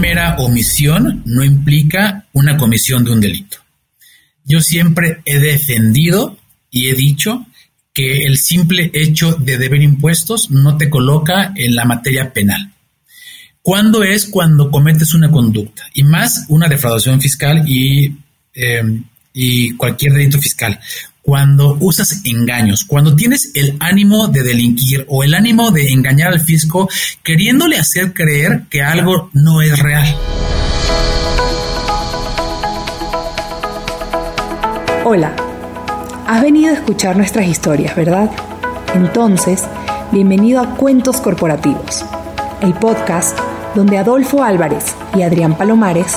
mera omisión no implica una comisión de un delito. Yo siempre he defendido y he dicho que el simple hecho de deber impuestos no te coloca en la materia penal. ¿Cuándo es cuando cometes una conducta? Y más una defraudación fiscal y, eh, y cualquier delito fiscal cuando usas engaños, cuando tienes el ánimo de delinquir o el ánimo de engañar al fisco, queriéndole hacer creer que algo no es real. Hola, has venido a escuchar nuestras historias, ¿verdad? Entonces, bienvenido a Cuentos Corporativos, el podcast donde Adolfo Álvarez y Adrián Palomares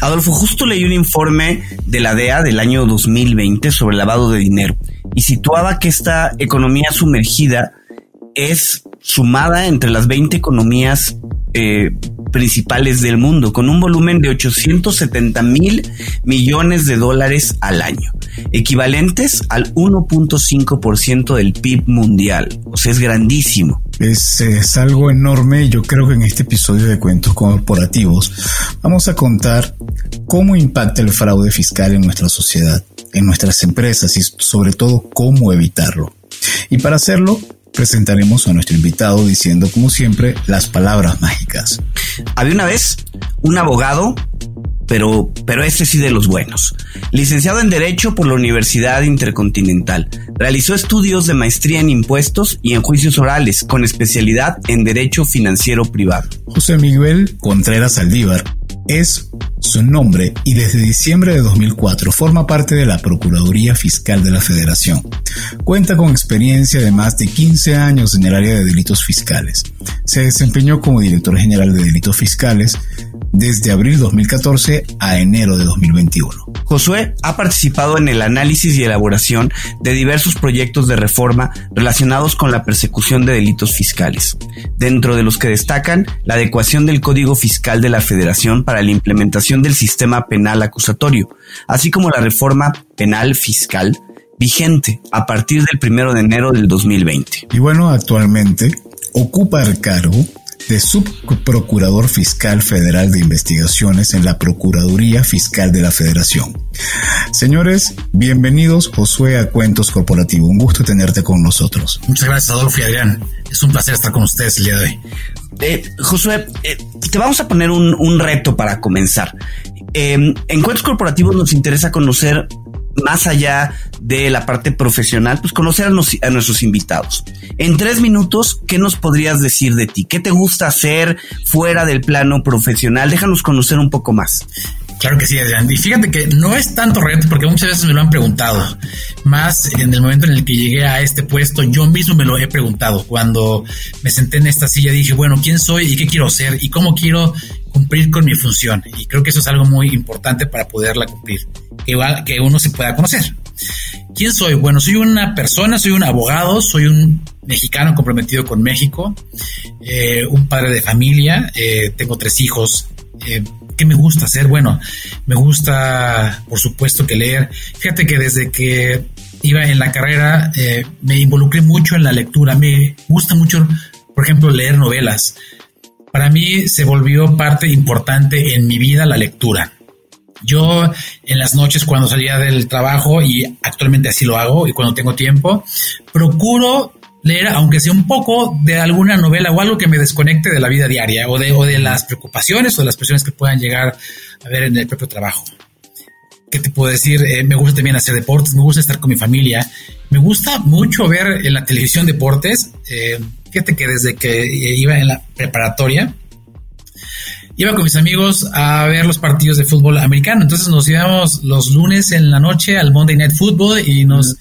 Adolfo, justo leí un informe de la DEA del año 2020 sobre lavado de dinero y situaba que esta economía sumergida es sumada entre las 20 economías eh, principales del mundo, con un volumen de 870 mil millones de dólares al año, equivalentes al 1.5% del PIB mundial. O sea, es grandísimo. Es, algo enorme. Yo creo que en este episodio de Cuentos Corporativos vamos a contar cómo impacta el fraude fiscal en nuestra sociedad, en nuestras empresas y sobre todo cómo evitarlo. Y para hacerlo, presentaremos a nuestro invitado diciendo, como siempre, las palabras mágicas. Había una vez un abogado, pero, pero este sí de los buenos. Licenciado en Derecho por la Universidad Intercontinental. Realizó estudios de maestría en impuestos y en juicios orales, con especialidad en Derecho Financiero Privado. José Miguel Contreras Aldívar es su nombre y desde diciembre de 2004 forma parte de la Procuraduría Fiscal de la Federación. Cuenta con experiencia de más de 15 años en el área de delitos fiscales. Se desempeñó como director general de delitos fiscales desde abril 2014 a enero de 2021. Josué ha participado en el análisis y elaboración de diversos proyectos de reforma relacionados con la persecución de delitos fiscales, dentro de los que destacan la adecuación del Código Fiscal de la Federación para la implementación del sistema penal acusatorio, así como la reforma penal fiscal vigente a partir del primero de enero del 2020. Y bueno, actualmente ocupa el cargo de Subprocurador Fiscal Federal de Investigaciones en la Procuraduría Fiscal de la Federación. Señores, bienvenidos Josué a Cuentos Corporativo. Un gusto tenerte con nosotros. Muchas gracias, Adolfo y Adrián. Es un placer estar con ustedes el día de hoy. Eh, Josué, eh, te vamos a poner un, un reto para comenzar. Eh, en Cuentos Corporativos nos interesa conocer más allá de la parte profesional, pues conocer a, a, nuestros invitados. En tres minutos, ¿qué nos podrías decir de ti? ¿Qué te gusta hacer fuera del plano profesional? Déjanos conocer un poco más. Claro que sí, Adrián. Y fíjate que no es tanto reto porque muchas veces me lo han preguntado. Más en el momento en el que llegué a este puesto, yo mismo me lo he preguntado. Cuando me senté en esta silla dije, bueno, ¿quién soy y qué quiero ser y cómo quiero cumplir con mi función? Y creo que eso es algo muy importante para poderla cumplir, que, uno se pueda conocer. ¿Quién soy? Bueno, soy una persona, soy un abogado, soy un mexicano comprometido con México, eh, un padre de familia, eh, tengo tres hijos. Eh, ¿Qué me gusta hacer? Bueno, me gusta, por supuesto, que leer. Fíjate que desde que iba en la carrera me involucré mucho en la lectura. Me gusta mucho, por ejemplo, leer novelas. Para mí se volvió parte importante en mi vida la lectura. Yo en las noches cuando salía del trabajo, y actualmente así lo hago, y cuando tengo tiempo, procuro leer, aunque sea un poco de alguna novela o algo que me desconecte de la vida diaria o de, o de las preocupaciones o de las presiones que puedan llegar a ver en el propio trabajo. ¿Qué te puedo decir? Eh, me gusta también hacer deportes, me gusta estar con mi familia, me gusta mucho ver en la televisión deportes. Eh, fíjate que desde que iba en la preparatoria, iba con mis amigos a ver los partidos de fútbol americano. Entonces nos íbamos los lunes en la noche al Monday Night Football y nos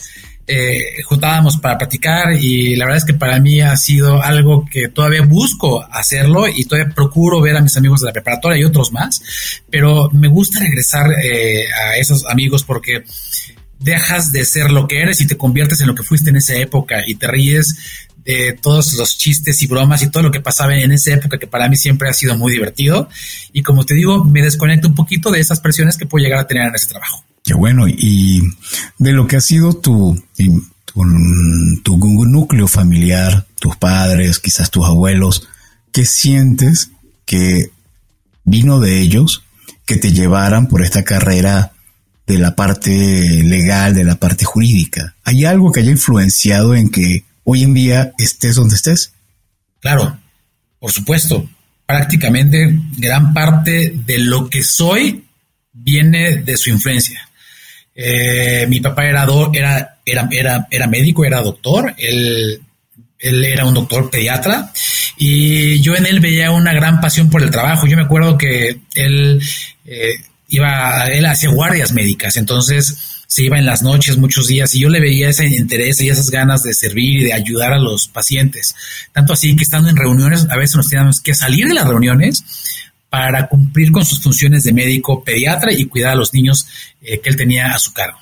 eh, juntábamos para practicar y la verdad es que para mí ha sido algo que todavía busco hacerlo y todavía procuro ver a mis amigos de la preparatoria y otros más, pero me gusta regresar eh, a esos amigos porque dejas de ser lo que eres y te conviertes en lo que fuiste en esa época y te ríes de todos los chistes y bromas y todo lo que pasaba en esa época que para mí siempre ha sido muy divertido y como te digo me desconecto un poquito de esas presiones que puedo llegar a tener en ese trabajo. Qué bueno. Y de lo que ha sido tu, tu, núcleo familiar, tus padres, quizás tus abuelos, ¿qué sientes que vino de ellos que te llevaran por esta carrera de la parte legal, de la parte jurídica? ¿Hay algo que haya influenciado en que hoy en día estés donde estés? Claro, por supuesto. Prácticamente gran parte de lo que soy viene de su influencia. Eh, mi papá era, era, era, era, era médico, era doctor, él, él era un doctor pediatra y yo en él veía una gran pasión por el trabajo. Yo me acuerdo que él eh, iba, él hacía guardias médicas, entonces se iba en las noches muchos días y yo le veía ese interés y esas ganas de servir y de ayudar a los pacientes. Tanto así que estando en reuniones, a veces nos teníamos que salir de las reuniones para cumplir con sus funciones de médico pediatra y cuidar a los niños eh, que él tenía a su cargo.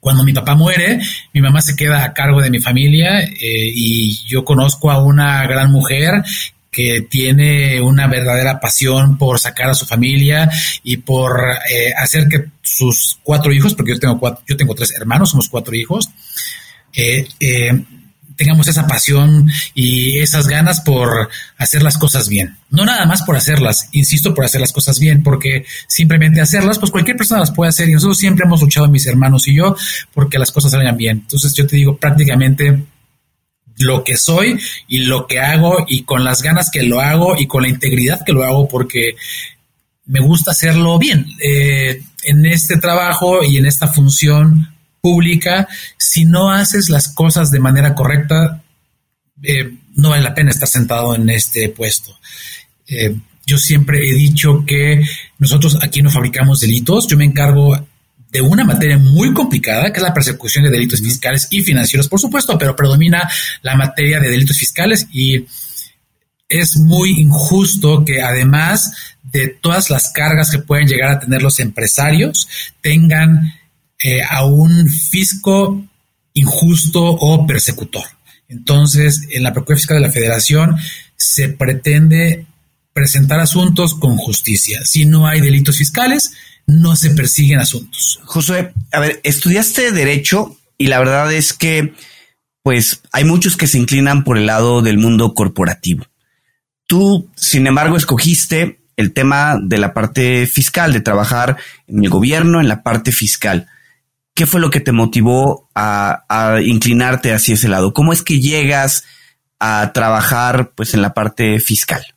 Cuando mi papá muere, mi mamá se queda a cargo de mi familia eh, y yo conozco a una gran mujer que tiene una verdadera pasión por sacar a su familia y por eh, hacer que sus cuatro hijos, porque yo tengo cuatro, yo tengo tres hermanos, somos cuatro hijos, eh, tengamos esa pasión y esas ganas por hacer las cosas bien. No nada más por hacerlas, insisto, por hacer las cosas bien, porque simplemente hacerlas, pues cualquier persona las puede hacer y nosotros siempre hemos luchado, mis hermanos y yo, porque las cosas salgan bien. Entonces yo te digo prácticamente lo que soy y lo que hago y con las ganas que lo hago y con la integridad que lo hago porque me gusta hacerlo bien. Eh, en este trabajo y en esta función pública, si no haces las cosas de manera correcta, eh, no vale la pena estar sentado en este puesto. Eh, yo siempre he dicho que nosotros aquí no fabricamos delitos, yo me encargo de una materia muy complicada, que es la persecución de delitos fiscales y financieros, por supuesto, pero predomina la materia de delitos fiscales y es muy injusto que además de todas las cargas que pueden llegar a tener los empresarios, tengan eh, a un fisco injusto o persecutor. Entonces, en la Procuraduría Fiscal de la Federación se pretende presentar asuntos con justicia. Si no hay delitos fiscales, no se persiguen asuntos. Josué, a ver, estudiaste derecho y la verdad es que, pues, hay muchos que se inclinan por el lado del mundo corporativo. Tú, sin embargo, escogiste el tema de la parte fiscal, de trabajar en el gobierno, en la parte fiscal. ¿qué fue lo que te motivó a, inclinarte hacia ese lado? ¿Cómo es que llegas a trabajar pues en la parte fiscal?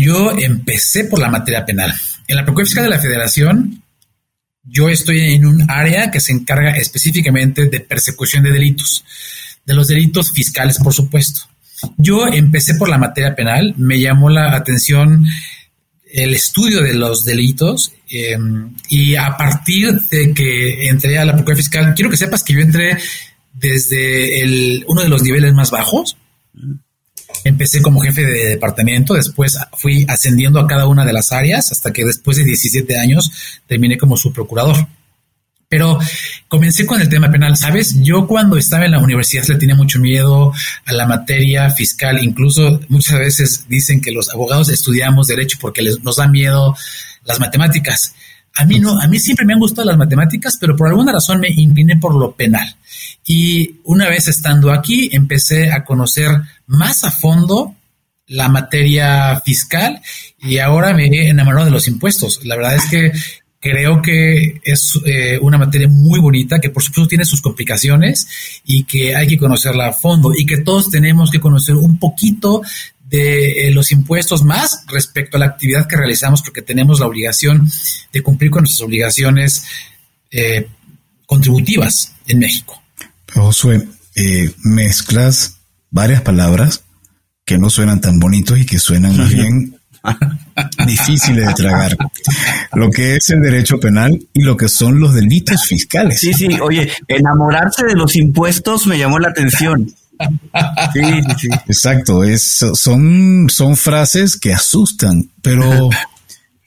Yo empecé por la materia penal. En la Procuraduría Fiscal de la Federación, yo estoy en un área que se encarga específicamente de persecución de delitos, de los delitos fiscales, por supuesto. Yo empecé por la materia penal, me llamó la atención el estudio de los delitos em, y a partir de que entré a la Procuraduría Fiscal, quiero que sepas que yo entré desde el, uno de los niveles más bajos. Empecé como jefe de departamento, después fui ascendiendo a cada una de las áreas hasta que después de 17 años terminé como su procurador. Pero comencé con el tema penal, ¿sabes? Yo cuando estaba en la universidad le tenía mucho miedo a la materia fiscal, incluso muchas veces dicen que los abogados estudiamos derecho porque les, nos da miedo las matemáticas. A mí no, a mí siempre me han gustado las matemáticas, pero por alguna razón me incliné por lo penal. Y una vez estando aquí, empecé a conocer más a fondo la materia fiscal y ahora me he enamorado de los impuestos. La verdad es que Creo que es eh, una materia muy bonita, que por supuesto tiene sus complicaciones y que hay que conocerla a fondo y que todos tenemos que conocer un poquito de eh, los impuestos más respecto a la actividad que realizamos porque tenemos la obligación de cumplir con nuestras obligaciones eh, contributivas en México. Josué, mezclas varias palabras que no suenan tan bonitos y que suenan más bien difíciles de tragar. Lo que es el derecho penal y lo que son los delitos fiscales. Sí, sí, oye, enamorarse de los impuestos me llamó la atención. Sí, sí, sí. Exacto, son, frases que asustan, pero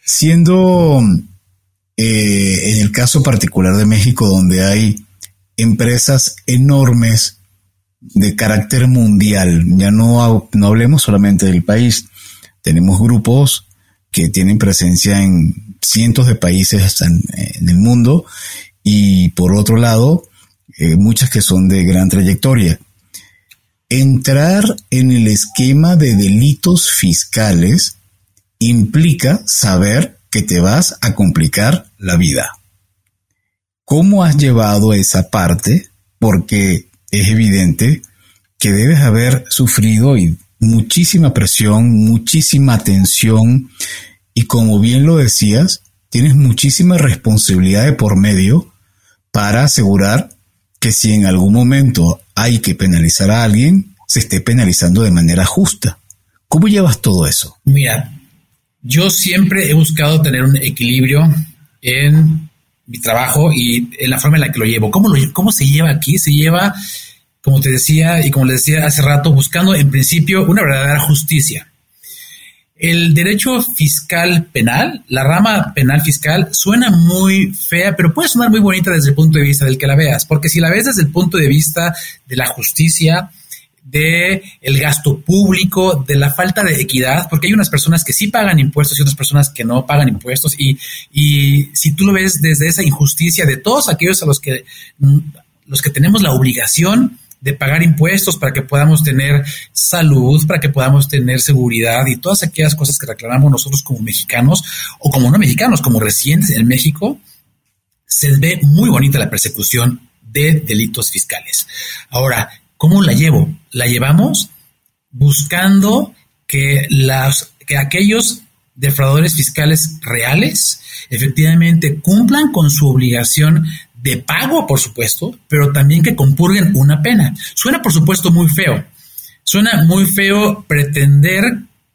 siendo eh, en el caso particular de México, donde hay empresas enormes de carácter mundial, ya no, no hablemos solamente del país, tenemos grupos que tienen presencia en cientos de países en, el mundo y por otro lado, eh, muchas que son de gran trayectoria. Entrar en el esquema de delitos fiscales implica saber que te vas a complicar la vida. ¿Cómo has llevado esa parte? Porque es evidente que debes haber sufrido muchísima presión, muchísima tensión y como bien lo decías, tienes muchísima responsabilidad de por medio para asegurar que si en algún momento hay que penalizar a alguien, se esté penalizando de manera justa. ¿Cómo llevas todo eso? Mira, yo siempre he buscado tener un equilibrio en mi trabajo y en la forma en la que lo llevo. ¿Cómo, cómo se lleva aquí? Se lleva, como te decía y como le decía hace rato, buscando en principio una verdadera justicia. El derecho fiscal penal, la rama penal fiscal, suena muy fea, pero puede sonar muy bonita desde el punto de vista del que la veas, porque si la ves desde el punto de vista de la justicia, de el gasto público, de la falta de equidad, porque hay unas personas que sí pagan impuestos y otras personas que no pagan impuestos y, y si tú lo ves desde esa injusticia de todos aquellos a los que los que tenemos la obligación de pagar impuestos para que podamos tener salud, para que podamos tener seguridad y todas aquellas cosas que reclamamos nosotros como mexicanos o como no mexicanos, como residentes en México, se ve muy bonita la persecución de delitos fiscales. Ahora, ¿Cómo la llevo? La llevamos buscando que, las, que aquellos defraudadores fiscales reales efectivamente cumplan con su obligación de pago, por supuesto, pero también que compurguen una pena. Suena, por supuesto, muy feo. Suena muy feo pretender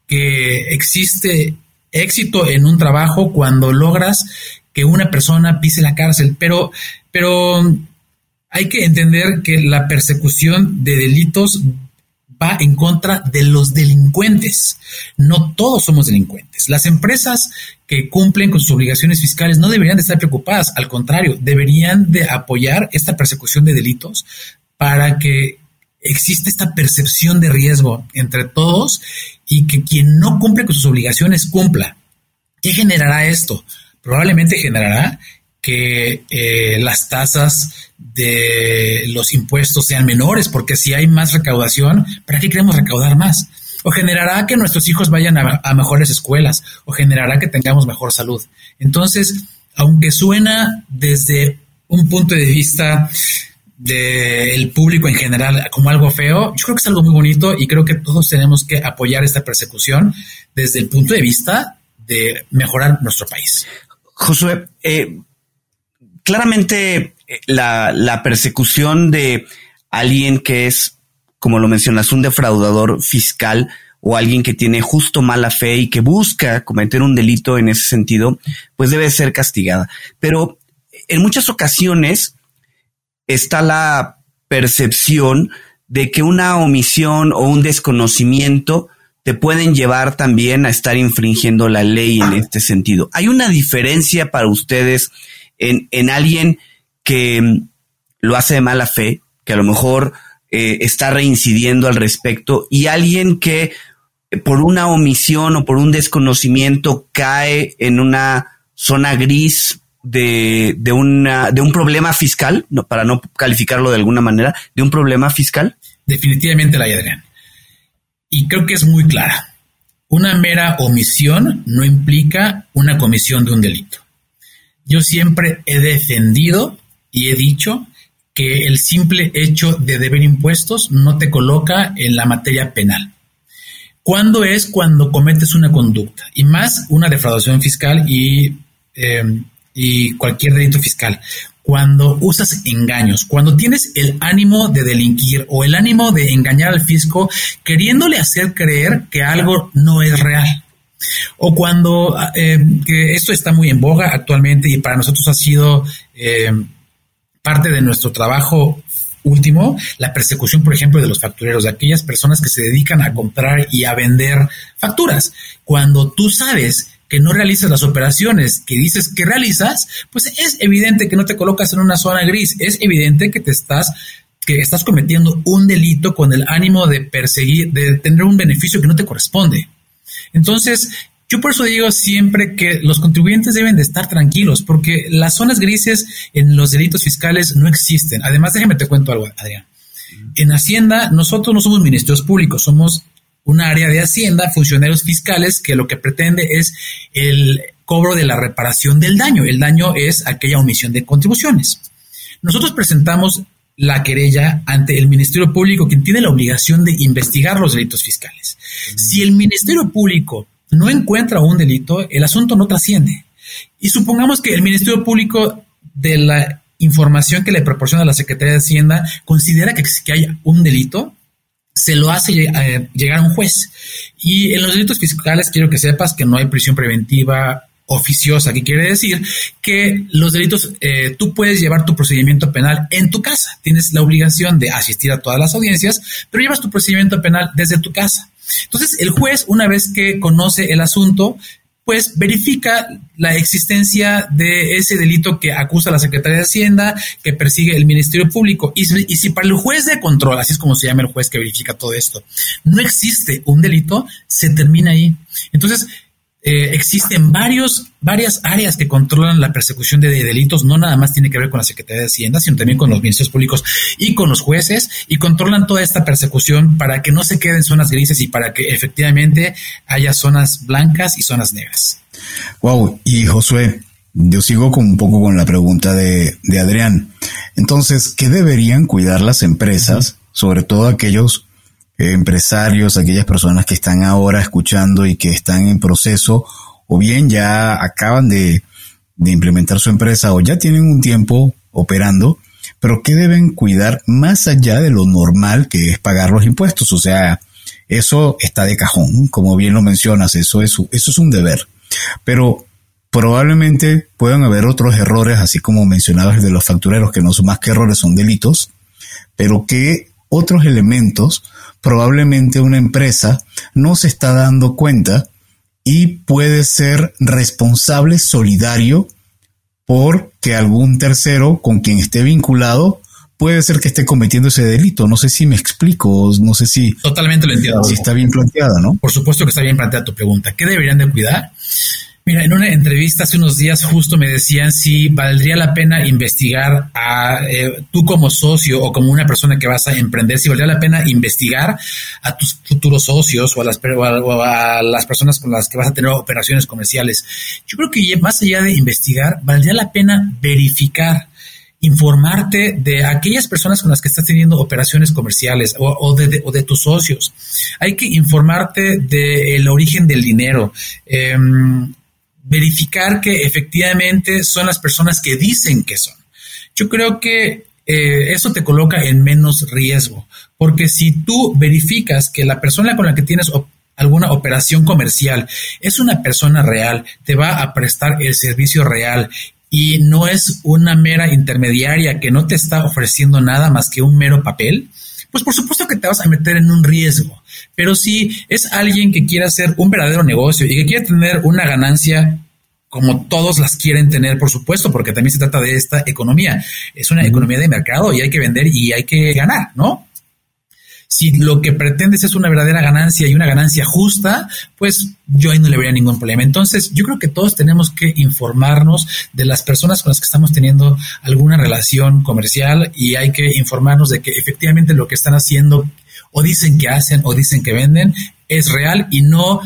que existe éxito en un trabajo cuando logras que una persona pise la cárcel, pero, pero hay que entender que la persecución de delitos va en contra de los delincuentes. No todos somos delincuentes. Las empresas que cumplen con sus obligaciones fiscales no deberían de estar preocupadas, al contrario, deberían de apoyar esta persecución de delitos para que exista esta percepción de riesgo entre todos y que quien no cumple con sus obligaciones cumpla. ¿Qué generará esto? Probablemente generará que eh, las tasas de los impuestos sean menores, porque si hay más recaudación, ¿para qué queremos recaudar más? O generará que nuestros hijos vayan a, mejores escuelas, o generará que tengamos mejor salud. Entonces, aunque suena desde un punto de vista del público en general como algo feo, yo creo que es algo muy bonito y creo que todos tenemos que apoyar esta persecución desde el punto de vista de mejorar nuestro país. Josué, eh, claramente eh, la, persecución de alguien que es, como lo mencionas, un defraudador fiscal o alguien que tiene justo mala fe y que busca cometer un delito en ese sentido, pues debe ser castigada. Pero en muchas ocasiones está la percepción de que una omisión o un desconocimiento te pueden llevar también a estar infringiendo la ley en este sentido. ¿Hay una diferencia para ustedes en, alguien que mm, lo hace de mala fe, que a lo mejor eh, está reincidiendo al respecto, y alguien que eh, por una omisión o por un desconocimiento cae en una zona gris de, de, una, de un problema fiscal, no, para no calificarlo de alguna manera, de un problema fiscal? Definitivamente la hay, Adrián. Y creo que es muy clara. Una mera omisión no implica una comisión de un delito. Yo siempre he defendido y he dicho que el simple hecho de deber impuestos no te coloca en la materia penal. ¿Cuándo es cuando cometes una conducta? Y más una defraudación fiscal y, eh, y cualquier delito fiscal. Cuando usas engaños, cuando tienes el ánimo de delinquir o el ánimo de engañar al fisco, queriéndole hacer creer que algo no es real. O cuando, eh, esto está muy en boga actualmente y para nosotros ha sido eh, parte de nuestro trabajo último, la persecución, por ejemplo, de los factureros, de aquellas personas que se dedican a comprar y a vender facturas. Cuando tú sabes que no realizas las operaciones que dices que realizas, pues es evidente que no te colocas en una zona gris, es evidente que te estás que estás cometiendo un delito con el ánimo de perseguir, de tener un beneficio que no te corresponde. Entonces, yo por eso digo siempre que los contribuyentes deben de estar tranquilos, porque las zonas grises en los delitos fiscales no existen. Además, déjame te cuento algo, Adrián. En Hacienda, nosotros no somos ministerios públicos, somos un área de Hacienda, funcionarios fiscales, que lo que pretende es el cobro de la reparación del daño. El daño es aquella omisión de contribuciones. Nosotros presentamos la querella ante el Ministerio Público, quien tiene la obligación de investigar los delitos fiscales. Si el Ministerio Público no encuentra un delito, el asunto no trasciende. Y supongamos que el Ministerio Público de la información que le proporciona la Secretaría de Hacienda considera que, que hay un delito, se lo hace eh, llegar a un juez. Y en los delitos fiscales quiero que sepas que no hay prisión preventiva oficiosa, que quiere decir que los delitos, eh, tú puedes llevar tu procedimiento penal en tu casa. Tienes la obligación de asistir a todas las audiencias, pero llevas tu procedimiento penal desde tu casa. Entonces, el juez, una vez que conoce el asunto, pues verifica la existencia de ese delito que acusa la Secretaría de Hacienda, que persigue el Ministerio Público. Y, y, si para el juez de control, así es como se llama el juez que verifica todo esto, no existe un delito, se termina ahí. Entonces, eh, existen varios, varias áreas que controlan la persecución de, delitos, no nada más tiene que ver con la Secretaría de Hacienda, sino también con los ministerios públicos y con los jueces, y controlan toda esta persecución para que no se queden zonas grises y para que efectivamente haya zonas blancas y zonas negras. Wow, y Josué, yo sigo con un poco con la pregunta de, de Adrián. Entonces, ¿qué deberían cuidar las empresas, sobre todo aquellos empresarios, aquellas personas que están ahora escuchando y que están en proceso o bien ya acaban de, implementar su empresa o ya tienen un tiempo operando, pero que deben cuidar más allá de lo normal que es pagar los impuestos. O sea, eso está de cajón, como bien lo mencionas, eso es, eso es un deber. Pero probablemente puedan haber otros errores, así como mencionabas de los factureros, que no son más que errores, son delitos, pero que otros elementos probablemente una empresa no se está dando cuenta y puede ser responsable solidario porque algún tercero con quien esté vinculado puede ser que esté cometiendo ese delito. No sé si me explico, no sé si... Totalmente lo entiendo. Si está bien planteada, ¿no? Por supuesto que está bien planteada tu pregunta. ¿Qué deberían de cuidar? Mira, en una entrevista hace unos días justo me decían si valdría la pena investigar a eh, tú como socio o como una persona que vas a emprender, si valdría la pena investigar a tus futuros socios o a las, a las personas con las que vas a tener operaciones comerciales. Yo creo que más allá de investigar, valdría la pena verificar informarte de aquellas personas con las que estás teniendo operaciones comerciales o, de, o de, tus socios. Hay que informarte del origen del dinero. Eh, verificar que efectivamente son las personas que dicen que son. Yo creo que eh, eso te coloca en menos riesgo, porque si tú verificas que la persona con la que tienes alguna operación comercial es una persona real, te va a prestar el servicio real y no es una mera intermediaria que no te está ofreciendo nada más que un mero papel, pues por supuesto que te vas a meter en un riesgo. Pero si es alguien que quiere hacer un verdadero negocio y que quiere tener una ganancia como todos las quieren tener, por supuesto, porque también se trata de esta economía. Es una economía de mercado y hay que vender y hay que ganar, ¿no? Si lo que pretendes es una verdadera ganancia y una ganancia justa, pues yo ahí no le vería ningún problema. Entonces, yo creo que todos tenemos que informarnos de las personas con las que estamos teniendo alguna relación comercial y hay que informarnos de que efectivamente lo que están haciendo o dicen que hacen o dicen que venden es real y no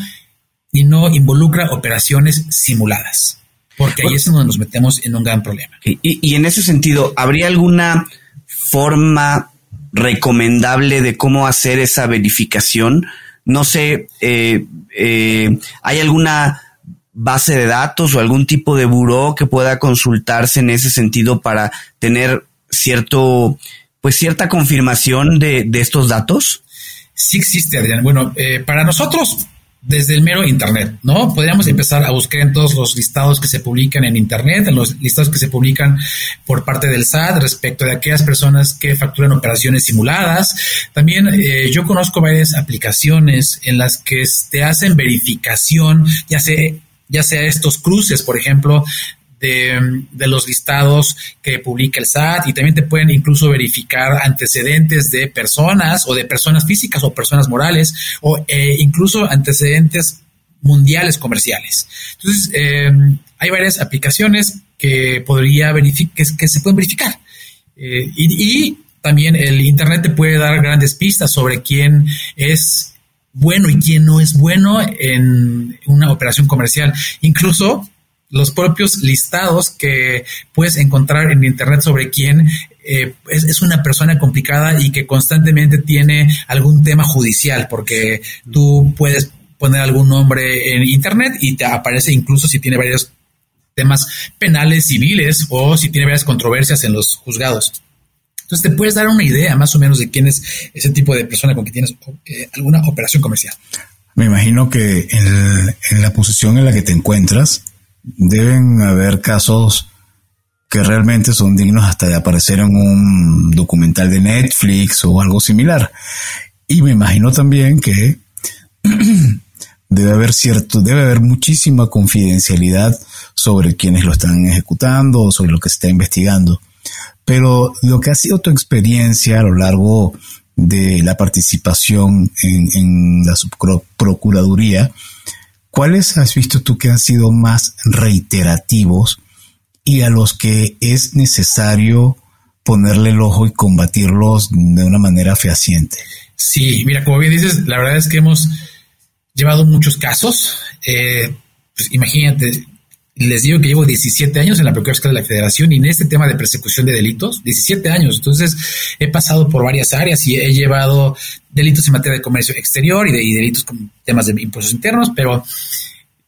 y no involucra operaciones simuladas, porque ahí es donde nos metemos en un gran problema. Y, en ese sentido, ¿habría alguna forma recomendable de cómo hacer esa verificación? No sé, eh, eh, ¿hay alguna base de datos o algún tipo de buró que pueda consultarse en ese sentido para tener cierto, pues cierta confirmación de, estos datos? Sí existe, Adrián. Bueno, eh, para nosotros desde el mero Internet, ¿no? Podríamos empezar a buscar en todos los listados que se publican en Internet, en los listados que se publican por parte del SAT respecto de aquellas personas que facturan operaciones simuladas. También eh, yo conozco varias aplicaciones en las que te hacen verificación, ya sea, ya sea estos cruces, por ejemplo, de, los listados que publica el SAT y también te pueden incluso verificar antecedentes de personas o de personas físicas o personas morales o eh, incluso antecedentes mundiales comerciales. Entonces, em, hay varias aplicaciones que podría que, se pueden verificar. Eh, y, también el Internet te puede dar grandes pistas sobre quién es bueno y quién no es bueno en una operación comercial. Incluso los propios listados que puedes encontrar en Internet sobre quién eh, es, una persona complicada y que constantemente tiene algún tema judicial, porque tú puedes poner algún nombre en Internet y te aparece incluso si tiene varios temas penales, civiles o si tiene varias controversias en los juzgados. Entonces te puedes dar una idea más o menos de quién es ese tipo de persona con que tienes eh, alguna operación comercial. Me imagino que en la posición en la que te encuentras, deben haber casos que realmente son dignos hasta de aparecer en un documental de Netflix o algo similar. Y me imagino también que debe haber cierto, debe haber muchísima confidencialidad sobre quienes lo están ejecutando o sobre lo que se está investigando. Pero lo que ha sido tu experiencia a lo largo de la participación en, en la subprocuraduría, ¿cuáles has visto tú que han sido más reiterativos y a los que es necesario ponerle el ojo y combatirlos de una manera fehaciente? Sí, mira, como bien dices, la verdad es que hemos llevado muchos casos. Eh, pues imagínate, les digo que llevo 17 años en la Procuraduría de la Federación y en este tema de persecución de delitos, 17 años. Entonces, he pasado por varias áreas y he llevado delitos en materia de comercio exterior y, de, delitos con temas de impuestos internos, pero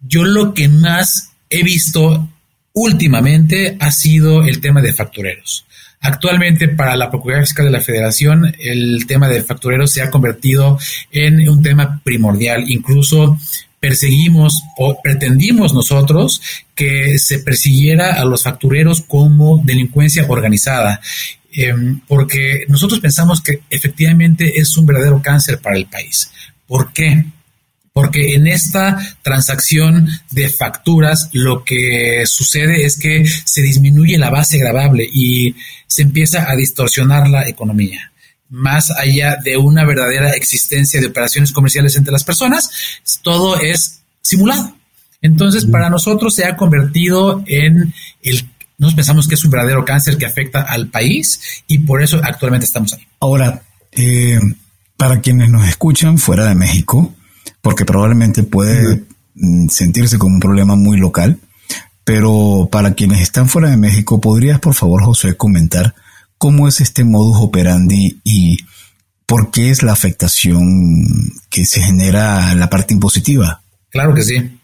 yo lo que más he visto últimamente ha sido el tema de factureros. Actualmente para la Procuraduría Fiscal de la Federación el tema de factureros se ha convertido en un tema primordial. Incluso perseguimos o pretendimos nosotros que se persiguiera a los factureros como delincuencia organizada, em, porque nosotros pensamos que efectivamente es un verdadero cáncer para el país. ¿Por qué? Porque en esta transacción de facturas lo que sucede es que se disminuye la base grabable y se empieza a distorsionar la economía más allá de una verdadera existencia de operaciones comerciales entre las personas, todo es simulado. Entonces, para nosotros se ha convertido en el nos pensamos que es un verdadero cáncer que afecta al país y por eso actualmente estamos ahí. Ahora, eh, para quienes nos escuchan fuera de México, porque probablemente puede mm, sentirse como un problema muy local, pero para quienes están fuera de México, ¿podrías por favor, José, comentar cómo es este modus operandi y por qué es la afectación que se genera en la parte impositiva. Claro que sí.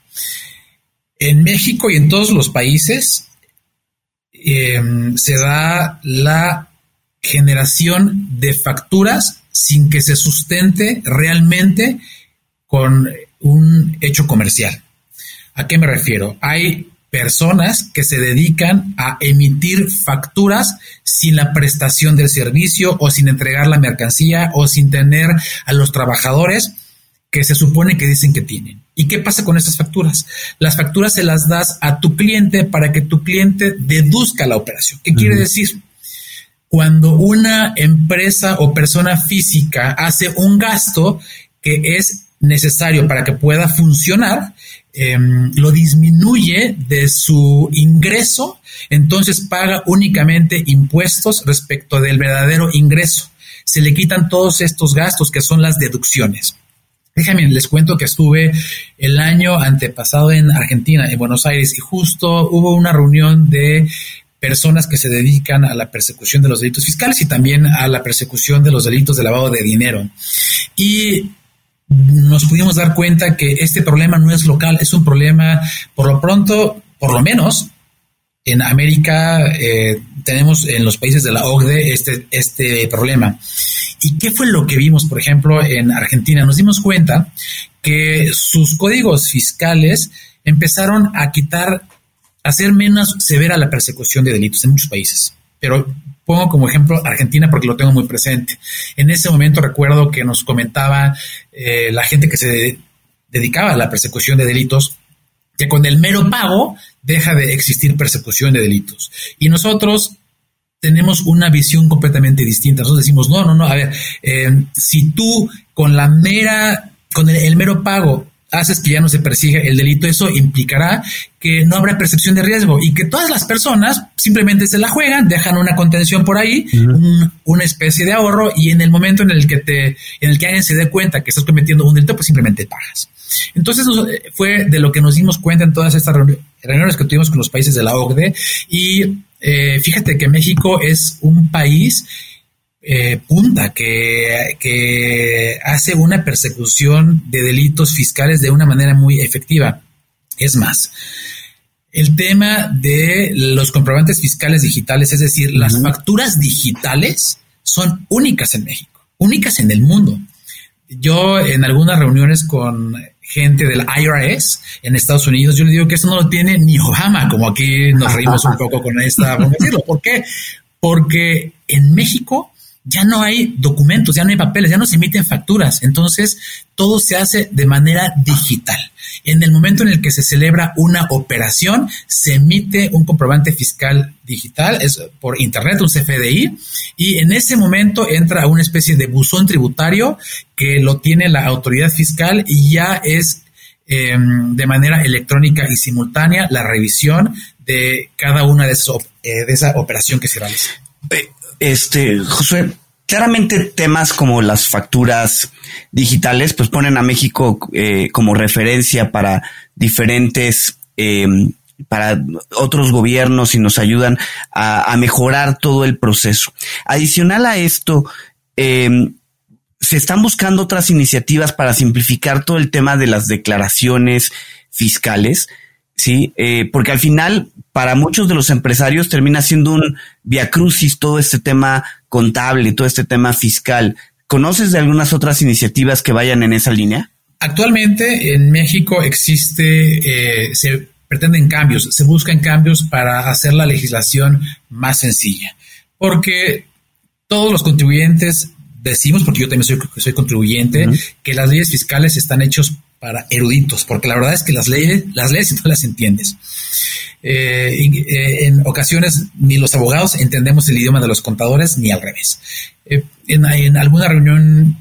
En México y en todos los países em, se da la generación de facturas sin que se sustente realmente con un hecho comercial. ¿A qué me refiero? Hay personas que se dedican a emitir facturas sin la prestación del servicio o sin entregar la mercancía o sin tener a los trabajadores que se supone que dicen que tienen. ¿Y qué pasa con estas facturas? Las facturas se las das a tu cliente para que tu cliente deduzca la operación. ¿Qué quiere decir? Cuando una empresa o persona física hace un gasto que es necesario para que pueda funcionar, Em, lo disminuye de su ingreso, entonces paga únicamente impuestos respecto del verdadero ingreso. Se le quitan todos estos gastos que son las deducciones. Déjame, les cuento que estuve el año antepasado en Argentina, en Buenos Aires, y justo hubo una reunión de personas que se dedican a la persecución de los delitos fiscales y también a la persecución de los delitos de lavado de dinero. Y nos pudimos dar cuenta que este problema no es local, es un problema, por lo pronto, por lo menos, en América eh, tenemos en los países de la OCDE este, este problema. ¿Y qué fue lo que vimos, por ejemplo, en Argentina? Nos dimos cuenta que sus códigos fiscales empezaron a quitar, a hacer menos severa la persecución de delitos en muchos países. Pero pongo como ejemplo Argentina porque lo tengo muy presente. En ese momento recuerdo que nos comentaba eh, la gente que se dedicaba a la persecución de delitos que con el mero pago deja de existir persecución de delitos. Y nosotros tenemos una visión completamente distinta. Nosotros decimos, no, no, no, a ver, eh, si tú con la mera, con el, mero pago haces que ya no se persiga el delito, eso implicará que no habrá percepción de riesgo y que todas las personas simplemente se la juegan, dejan una contención por ahí, una especie de ahorro y en el momento en el que te, en el que alguien se dé cuenta que estás cometiendo un delito, pues simplemente pagas. Entonces eh, fue de lo que nos dimos cuenta en todas estas reuniones que tuvimos con los países de la OCDE y eh, fíjate que México es un país eh, punta que, que hace una persecución de delitos fiscales de una manera muy efectiva. Es más, el tema de los comprobantes fiscales digitales, es decir, las facturas digitales son únicas en México, únicas en el mundo. Yo en algunas reuniones con gente del IRS en Estados Unidos, yo le digo que eso no lo tiene ni Obama, como aquí nos reímos un poco con esta, decirlo. ¿Por qué? Porque en México ya no hay documentos, ya no hay papeles, ya no se emiten facturas. Entonces, todo se hace de manera digital. En el momento en el que se celebra una operación, se emite un comprobante fiscal digital, es por internet, un CFDI, y en ese momento entra una especie de buzón tributario que lo tiene la autoridad fiscal y ya es em, de manera electrónica y simultánea la revisión de cada una de esas eh, de esa operación que se realiza. Este, José, claramente temas como las facturas digitales, pues ponen a México eh, como referencia para diferentes, eh, para otros gobiernos y nos ayudan a, mejorar todo el proceso. Adicional a esto, em, se están buscando otras iniciativas para simplificar todo el tema de las declaraciones fiscales. Sí, eh, porque al final para muchos de los empresarios termina siendo un viacrucis todo este tema contable, todo este tema fiscal. ¿Conoces de algunas otras iniciativas que vayan en esa línea? Actualmente en México existe, eh, se pretenden cambios, se buscan cambios para hacer la legislación más sencilla, porque todos los contribuyentes decimos, porque yo también soy, soy contribuyente, que las leyes fiscales están hechos para eruditos, porque la verdad es que las leyes, las leyes no las entiendes. Eh, eh, en ocasiones ni los abogados entendemos el idioma de los contadores ni al revés. Eh, en, alguna reunión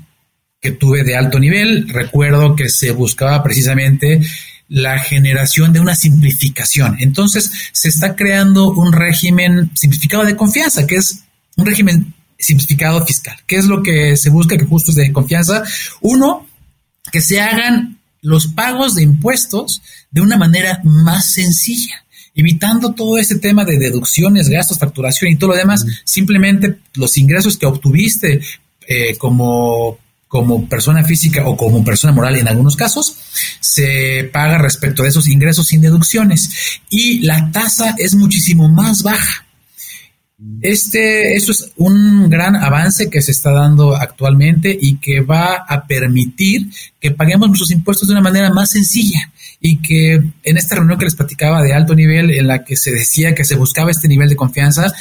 que tuve de alto nivel, recuerdo que se buscaba precisamente la generación de una simplificación. Entonces, se está creando un régimen simplificado de confianza, que es un régimen simplificado fiscal. ¿Qué es lo que se busca? Que justo es de confianza. Uno, que se hagan los pagos de impuestos de una manera más sencilla, evitando todo ese tema de deducciones, gastos, facturación y todo lo demás, simplemente los ingresos que obtuviste eh, como como persona física o como persona moral en algunos casos, se paga respecto de esos ingresos sin deducciones. Y la tasa es muchísimo más baja. Este, esto es un gran avance que se está dando actualmente y que va a permitir que paguemos nuestros impuestos de una manera más sencilla y que en esta reunión que les platicaba de alto nivel, en la que se decía que se buscaba este nivel de confianza,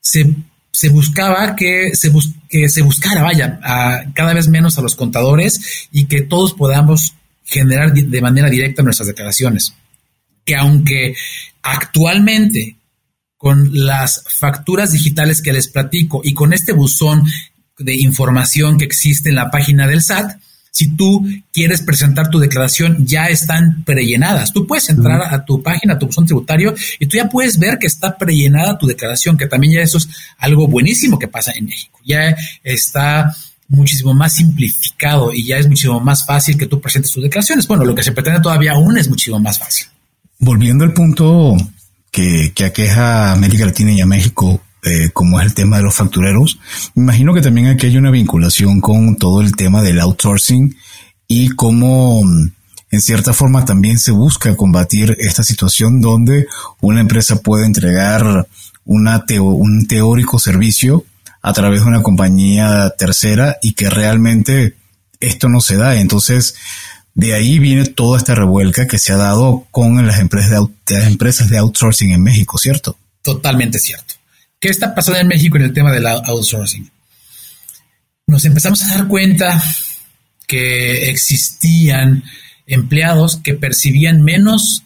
se, se buscaba que se, que se buscara, vaya, a cada vez menos a los contadores y que todos podamos generar de manera directa nuestras declaraciones. Que aunque actualmente con las facturas digitales que les platico y con este buzón de información que existe en la página del SAT, si tú quieres presentar tu declaración, ya están prellenadas. Tú puedes entrar a tu página, a tu buzón tributario, y tú ya puedes ver que está prellenada tu declaración, que también ya eso es algo buenísimo que pasa en México. Ya está muchísimo más simplificado y ya es muchísimo más fácil que tú presentes tus declaraciones. Bueno, lo que se pretende todavía aún es muchísimo más fácil. Volviendo al punto que, aqueja a América Latina y a México, eh, como es el tema de los factureros, imagino que también aquí hay una vinculación con todo el tema del outsourcing y cómo mm, en cierta forma también se busca combatir esta situación donde una empresa puede entregar una un teórico servicio a través de una compañía tercera y que realmente esto no se da. Entonces, De ahí viene toda esta revuelca que se ha dado con las empresas de, las empresas de outsourcing en México, ¿cierto? Totalmente cierto. ¿Qué está pasando en México en el tema del outsourcing? Nos empezamos a dar cuenta que existían empleados que percibían menos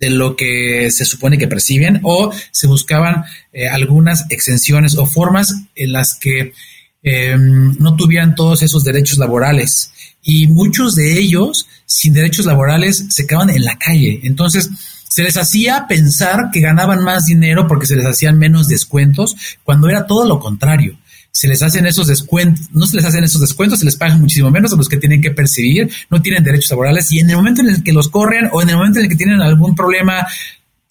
de lo que se supone que perciben o se buscaban eh, algunas exenciones o formas en las que em, no tuvieran todos esos derechos laborales y muchos de ellos sin derechos laborales se quedaban en la calle. Entonces, se les hacía pensar que ganaban más dinero porque se les hacían menos descuentos, cuando era todo lo contrario se les hacen esos descuentos, no se les hacen esos descuentos, se les pagan muchísimo menos a los que tienen que percibir, no tienen derechos laborales y en el momento en el que los corren o en el momento en el que tienen algún problema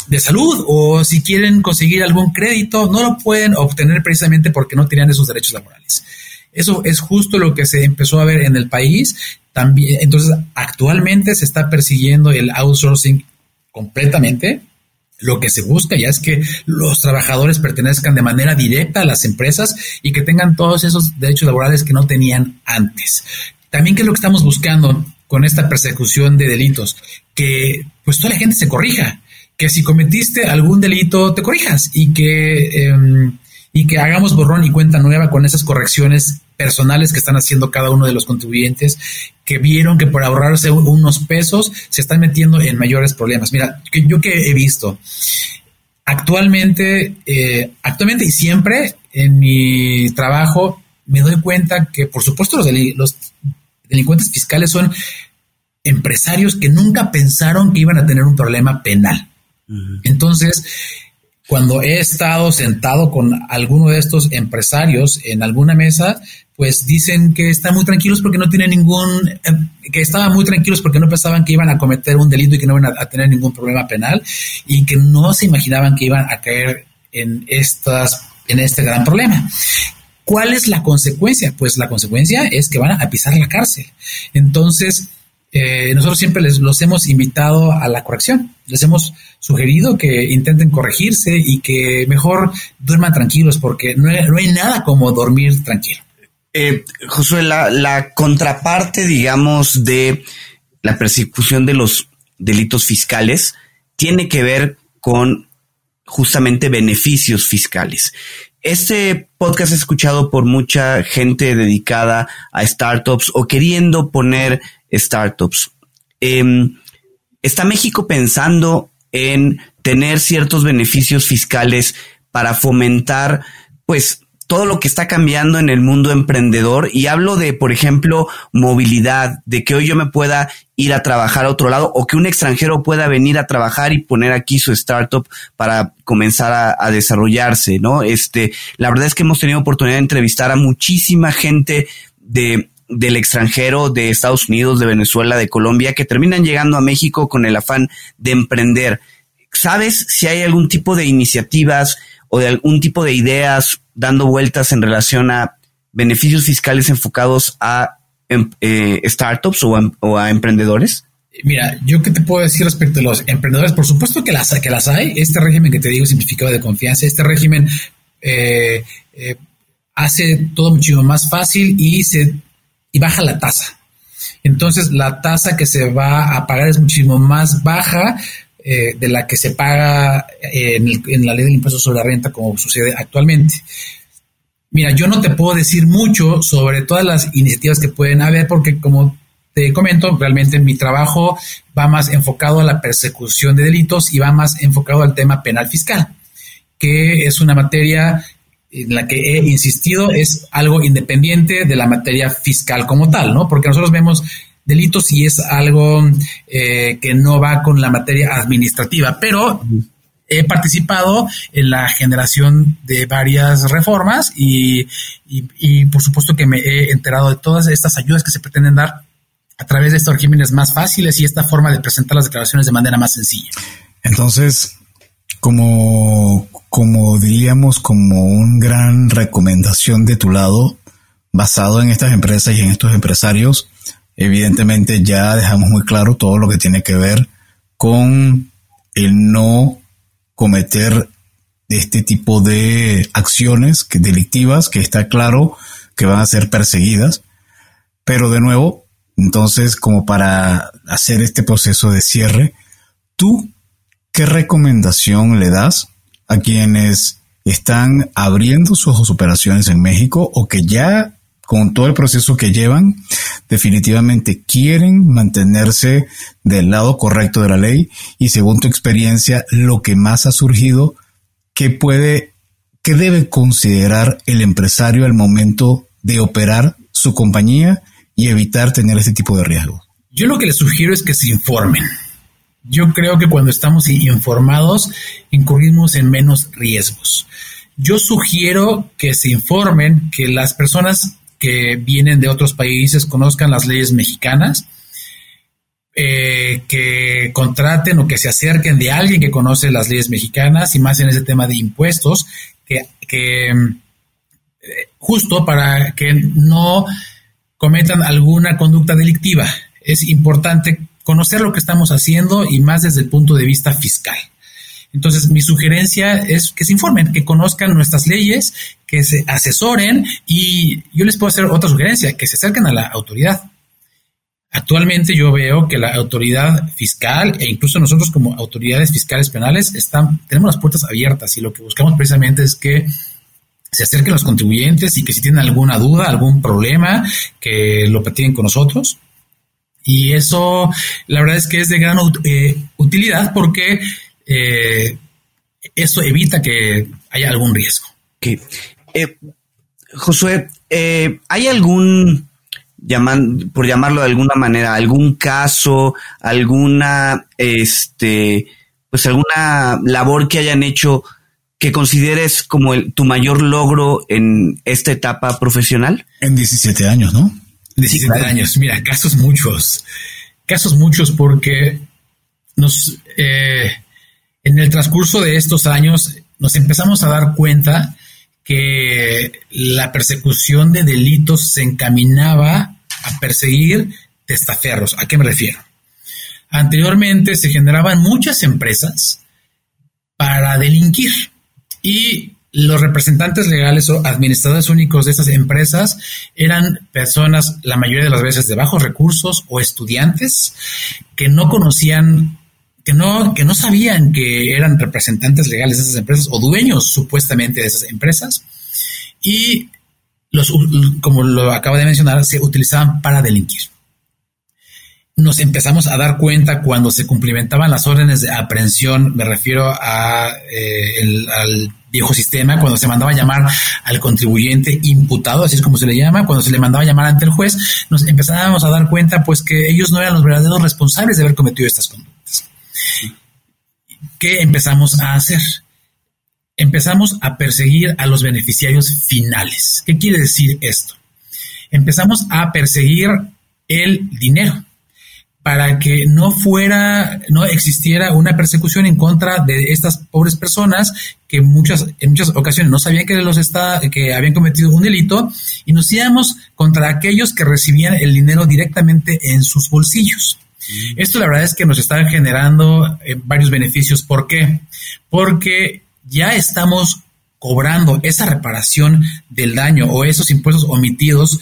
de salud o si quieren conseguir algún crédito, no lo pueden obtener precisamente porque no tenían esos derechos laborales. Eso es justo lo que se empezó a ver en el país. También, entonces, actualmente se está persiguiendo el outsourcing completamente. Lo que se busca ya es que los trabajadores pertenezcan de manera directa a las empresas y que tengan todos esos derechos laborales que no tenían antes. También qué es lo que estamos buscando con esta persecución de delitos, que pues toda la gente se corrija, que si cometiste algún delito te corrijas y que em, y que hagamos borrón y cuenta nueva con esas correcciones personales que están haciendo cada uno de los contribuyentes que vieron que por ahorrarse unos pesos se están metiendo en mayores problemas. Mira, yo que he visto actualmente, eh, actualmente y siempre en mi trabajo me doy cuenta que por supuesto los, los delincuentes fiscales son empresarios que nunca pensaron que iban a tener un problema penal. Entonces, cuando he estado sentado con alguno de estos empresarios en alguna mesa, pues dicen que están muy tranquilos porque no tienen ningún, em, que estaban muy tranquilos porque no pensaban que iban a cometer un delito y que no iban a, tener ningún problema penal y que no se imaginaban que iban a caer en estas, en este gran problema. ¿Cuál es la consecuencia? Pues la consecuencia es que van a pisar la cárcel. Entonces, eh, nosotros siempre les, los hemos invitado a la corrección. Les hemos sugerido que intenten corregirse y que mejor duerman tranquilos porque no hay nada como dormir tranquilo. Eh, Josué, la, contraparte, digamos, de la persecución de los delitos fiscales tiene que ver con justamente beneficios fiscales. Este podcast es escuchado por mucha gente dedicada a startups o queriendo poner startups. Em, ¿Está México pensando en tener ciertos beneficios fiscales para fomentar, pues, todo lo que está cambiando en el mundo emprendedor y hablo de, por ejemplo, movilidad, de que hoy yo me pueda ir a trabajar a otro lado o que un extranjero pueda venir a trabajar y poner aquí su startup para comenzar a, desarrollarse, ¿no? Este, la verdad es que hemos tenido oportunidad de entrevistar a muchísima gente de del extranjero, de Estados Unidos, de Venezuela, de Colombia, que terminan llegando a México con el afán de emprender. ¿Sabes si hay algún tipo de iniciativas o de algún tipo de ideas dando vueltas en relación a beneficios fiscales enfocados a em, eh, startups o a, emprendedores? Mira, yo qué te puedo decir respecto a los emprendedores, por supuesto que las, que las hay. Este régimen que te digo simplificado de confianza, este régimen eh, eh, hace todo muchísimo más fácil y se y baja la tasa. Entonces la tasa que se va a pagar es muchísimo más baja eh, de la que se paga en, la ley del impuesto sobre la renta como sucede actualmente. Mira, yo no te puedo decir mucho sobre todas las iniciativas que pueden haber porque como te comento, realmente mi trabajo va más enfocado a la persecución de delitos y va más enfocado al tema penal fiscal, que es una materia en la que he insistido es algo independiente de la materia fiscal como tal, ¿no? Porque nosotros vemos delitos y es algo eh, que no va con la materia administrativa, pero he participado en la generación de varias reformas y, y, por supuesto que me he enterado de todas estas ayudas que se pretenden dar a través de estos regímenes más fáciles y esta forma de presentar las declaraciones de manera más sencilla. Entonces, como, como diríamos, como un gran recomendación de tu lado, basado en estas empresas y en estos empresarios, evidentemente ya dejamos muy claro todo lo que tiene que ver con el no cometer este tipo de acciones delictivas que está claro que van a ser perseguidas. Pero de nuevo, Entonces, como para hacer este proceso de cierre, ¿tú qué recomendación le das a quienes están abriendo sus operaciones en México o que ya con todo el proceso que llevan, definitivamente quieren mantenerse del lado correcto de la ley y según tu experiencia, lo que más ha surgido, ¿qué puede, qué debe considerar el empresario al momento de operar su compañía y evitar tener ese tipo de riesgos? Yo lo que les sugiero es que se informen. Yo creo que cuando estamos informados incurrimos en menos riesgos. Yo sugiero que se informen, que las personas que vienen de otros países conozcan las leyes mexicanas, eh, que contraten o que se acerquen de alguien que conoce las leyes mexicanas y más en ese tema de impuestos, que, eh, justo para que no cometan alguna conducta delictiva. Es importante conocer lo que estamos haciendo y más desde el punto de vista fiscal. Entonces, mi sugerencia es que se informen, que conozcan nuestras leyes, que se asesoren y yo les puedo hacer otra sugerencia, que se acerquen a la autoridad. Actualmente yo veo que la autoridad fiscal e incluso nosotros como autoridades fiscales penales están, tenemos las puertas abiertas y lo que buscamos precisamente es que se acerquen los contribuyentes y que si tienen alguna duda, algún problema, que lo platiquen con nosotros. Y eso, la verdad es que es de gran eh, utilidad porque eh, eso evita que haya algún riesgo. Eh, Josué, eh, ¿hay algún, por llamarlo de alguna manera, algún caso, alguna, este, pues alguna labor que hayan hecho que consideres como tu mayor logro en esta etapa profesional? En 17 años, ¿no? 17 años, mira, casos muchos, casos muchos porque nos, eh, en el transcurso de estos años nos empezamos a dar cuenta que la persecución de delitos se encaminaba a perseguir testaferros. ¿A qué me refiero? Anteriormente se generaban muchas empresas para delinquir y los representantes legales o administradores únicos de esas empresas eran personas, la mayoría de las veces, de bajos recursos o estudiantes que no conocían que no, que no sabían que eran representantes legales de esas empresas o dueños supuestamente de esas empresas y los, como lo acabo de mencionar, se utilizaban para delinquir. Nos empezamos a dar cuenta cuando se cumplimentaban las órdenes de aprehensión, me refiero eh, al viejo sistema, cuando se mandaba a llamar al contribuyente imputado, así es como se le llama, cuando se le mandaba a llamar ante el juez, nos empezábamos a dar cuenta pues que ellos no eran los verdaderos responsables de haber cometido estas conductas. ¿Qué empezamos a hacer? Empezamos a perseguir a los beneficiarios finales. ¿Qué quiere decir esto? Empezamos a perseguir el dinero para que no fuera, no existiera una persecución en contra de estas pobres personas que muchas, en muchas ocasiones no sabían que los está, que habían cometido un delito y nos íbamos contra aquellos que recibían el dinero directamente en sus bolsillos. Esto la verdad es que nos está generando eh, varios beneficios. ¿Por qué? Porque ya estamos cobrando esa reparación del daño o esos impuestos omitidos,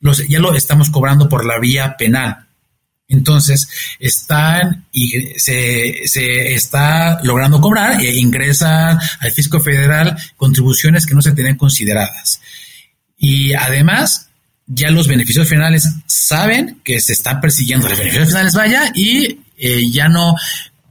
los, ya lo estamos cobrando por la vía penal. Entonces, están y se, está logrando cobrar e ingresan al fisco federal contribuciones que no se tienen consideradas. Y además, ya los beneficios finales saben que se está persiguiendo los beneficios finales, vaya, y eh, ya no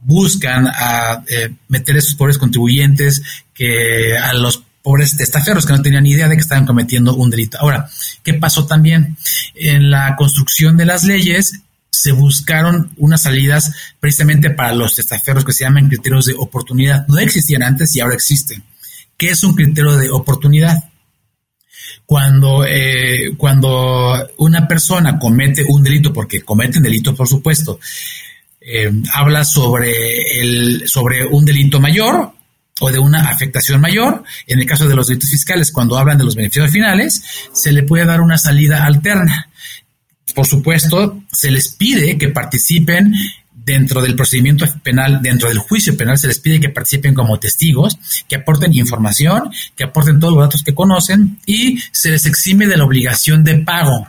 buscan a eh, meter esos pobres contribuyentes que a los pobres testaferros que no tenían ni idea de que estaban cometiendo un delito. Ahora, ¿qué pasó también? En la construcción de las leyes se buscaron unas salidas precisamente para los testaferros que se llaman criterios de oportunidad. No existían antes y ahora existen. ¿Qué es un criterio de oportunidad? cuando, eh, cuando una persona comete un delito, porque cometen delito, por supuesto, eh, habla sobre, el, sobre un delito mayor o de una afectación mayor. En el caso de los delitos fiscales, cuando hablan de los beneficios finales, se le puede dar una salida alterna. Por supuesto, se les pide que participen dentro del procedimiento penal, dentro del juicio penal, se les pide que participen como testigos, que aporten información, que aporten todos los datos que conocen y se les exime de la obligación de pago.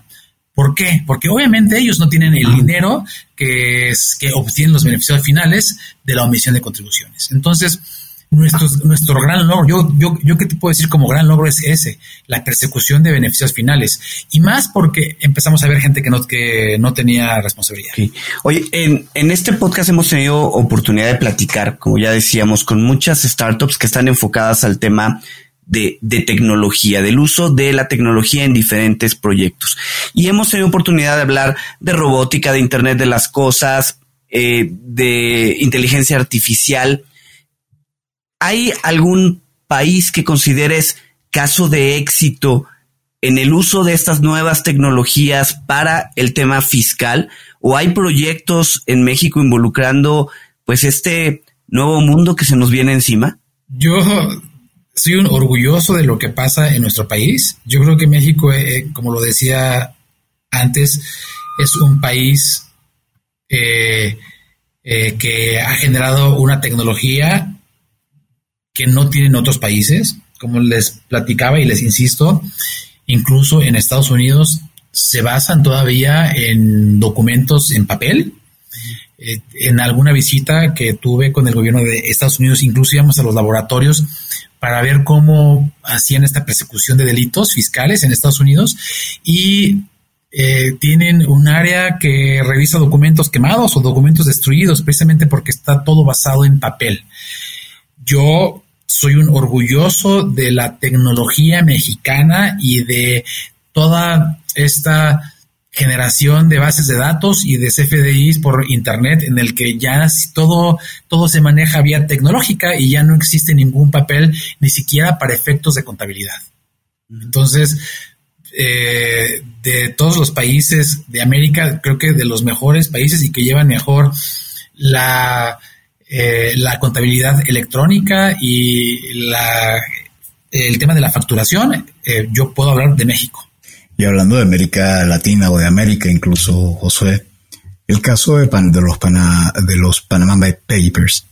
¿Por qué? Porque obviamente ellos no tienen el dinero que, es, que obtienen los beneficios finales de la omisión de contribuciones. Entonces, nuestro, nuestro gran logro, yo, yo, yo qué te puedo decir como gran logro es ese, la persecución de beneficios finales. Y más porque empezamos a ver gente que no, que no tenía responsabilidad. Oye, en, en este podcast hemos tenido oportunidad de platicar, como ya decíamos, con muchas startups que están enfocadas al tema de, de, tecnología, del uso de la tecnología en diferentes proyectos. Y hemos tenido oportunidad de hablar de robótica, de Internet de las Cosas, eh, de inteligencia artificial. ¿Hay algún país que consideres caso de éxito en el uso de estas nuevas tecnologías para el tema fiscal? ¿O hay proyectos en México involucrando pues este nuevo mundo que se nos viene encima? Yo soy un orgulloso de lo que pasa en nuestro país. Yo creo que México, eh, eh, como lo decía antes, es un país eh, que ha generado una tecnología que no tienen otros países. Como les platicaba y les insisto, incluso en Estados Unidos se basan todavía en documentos en papel. en alguna visita que tuve con el gobierno de Estados Unidos, incluso íbamos a los laboratorios para ver cómo hacían esta persecución de delitos fiscales en Estados Unidos y eh, tienen un área que revisa documentos quemados o documentos destruidos, precisamente porque está todo basado en papel. Yo soy un orgulloso de la tecnología mexicana y de toda esta generación de bases de datos y de CFDIs por Internet en el que ya todo, todo se maneja vía tecnológica y ya no existe ningún papel ni siquiera para efectos de contabilidad. Entonces, eh, de todos los países de América, creo que de los mejores países y que llevan mejor la, eh, la contabilidad electrónica y la, el tema de la facturación, eh, yo puedo hablar de México. Y hablando de América Latina o de América incluso, Josué, el caso de, de, los, de los Panama Papers,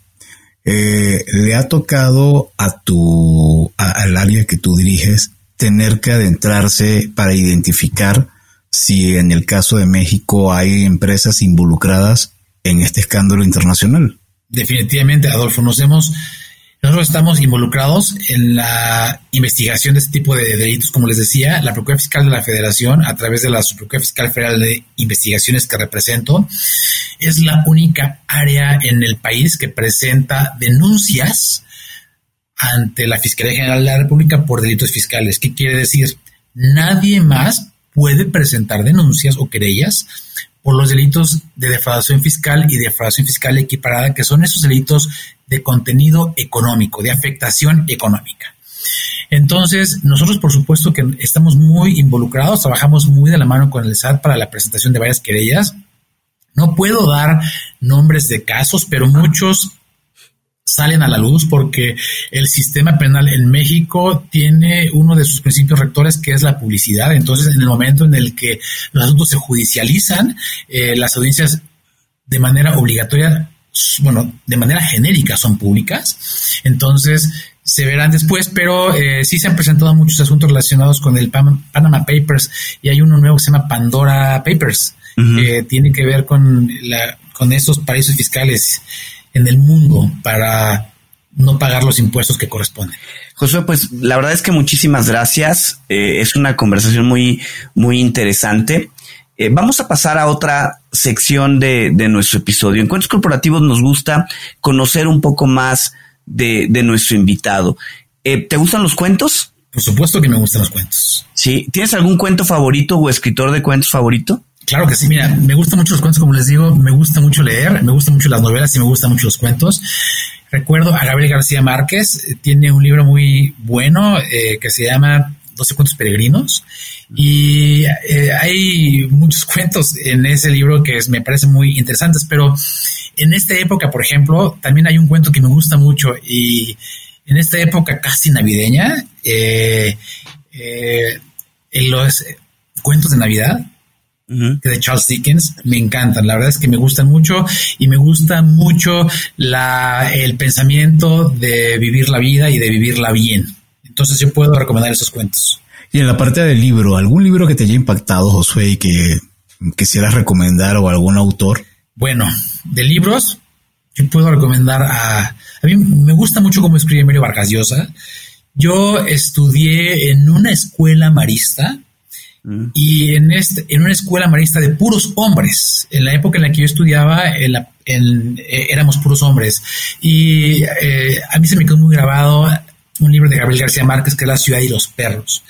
eh, ¿le ha tocado a tu, al área que tú diriges tener que adentrarse para identificar si en el caso de México hay empresas involucradas en este escándalo internacional? Definitivamente, Adolfo, nos hemos nosotros estamos involucrados en la investigación de este tipo de delitos, como les decía, la Procuraduría Fiscal de la Federación, a través de la Subprocuraduría Fiscal Federal de Investigaciones que represento, es la única área en el país que presenta denuncias ante la Fiscalía General de la República por delitos fiscales. ¿Qué quiere decir? Nadie más puede presentar denuncias o querellas por los delitos de defraudación fiscal y defraudación fiscal equiparada, que son esos delitos de contenido económico, de afectación económica. Entonces, nosotros por supuesto que estamos muy involucrados, trabajamos muy de la mano con el SAT para la presentación de varias querellas. No puedo dar nombres de casos, pero muchos salen a la luz porque el sistema penal en México tiene uno de sus principios rectores que es la publicidad. Entonces, en el momento en el que los asuntos se judicializan, eh, las audiencias de manera obligatoria bueno, de manera genérica son públicas, entonces se verán después, pero eh, sí se han presentado muchos asuntos relacionados con el Panama Papers y hay uno nuevo que se llama Pandora Papers, que tiene que ver con, la, con esos paraísos fiscales en el mundo para no pagar los impuestos que corresponden. Josué, pues la verdad es que muchísimas gracias. Eh, es una conversación muy, muy interesante. Eh, vamos a pasar a otra sección de, nuestro episodio. En Cuentos Corporativos nos gusta conocer un poco más de, nuestro invitado. Eh, ¿Te gustan los cuentos? Por supuesto que me gustan los cuentos. Sí. ¿Tienes algún cuento favorito o escritor de cuentos favorito? Claro que sí, mira, me gustan mucho los cuentos, como les digo, me gusta mucho leer, me gustan mucho las novelas y me gustan mucho los cuentos. Recuerdo a Gabriel García Márquez, tiene un libro muy bueno eh, que se llama 12 cuentos peregrinos y eh, hay muchos cuentos en ese libro que me parecen muy interesantes, pero en esta época, por ejemplo, también hay un cuento que me gusta mucho y en esta época casi navideña, eh, eh, en los cuentos de Navidad, que de Charles Dickens me encantan. La verdad es que me gustan mucho y me gusta mucho la, el pensamiento de vivir la vida y de vivirla bien. Entonces yo puedo recomendar esos cuentos. Y en la parte del libro, ¿algún libro que te haya impactado, Josué, y que quisieras recomendar o algún autor? Bueno, de libros, yo puedo recomendar a... A mí me gusta mucho cómo escribe Mario Vargas Llosa. Yo estudié en una escuela marista y en, este, en una escuela marista de puros hombres. En la época en la que yo estudiaba, en eh, éramos puros hombres. Y eh, a mí se me quedó muy grabado un libro de Gabriel García Márquez que es La ciudad y los perros,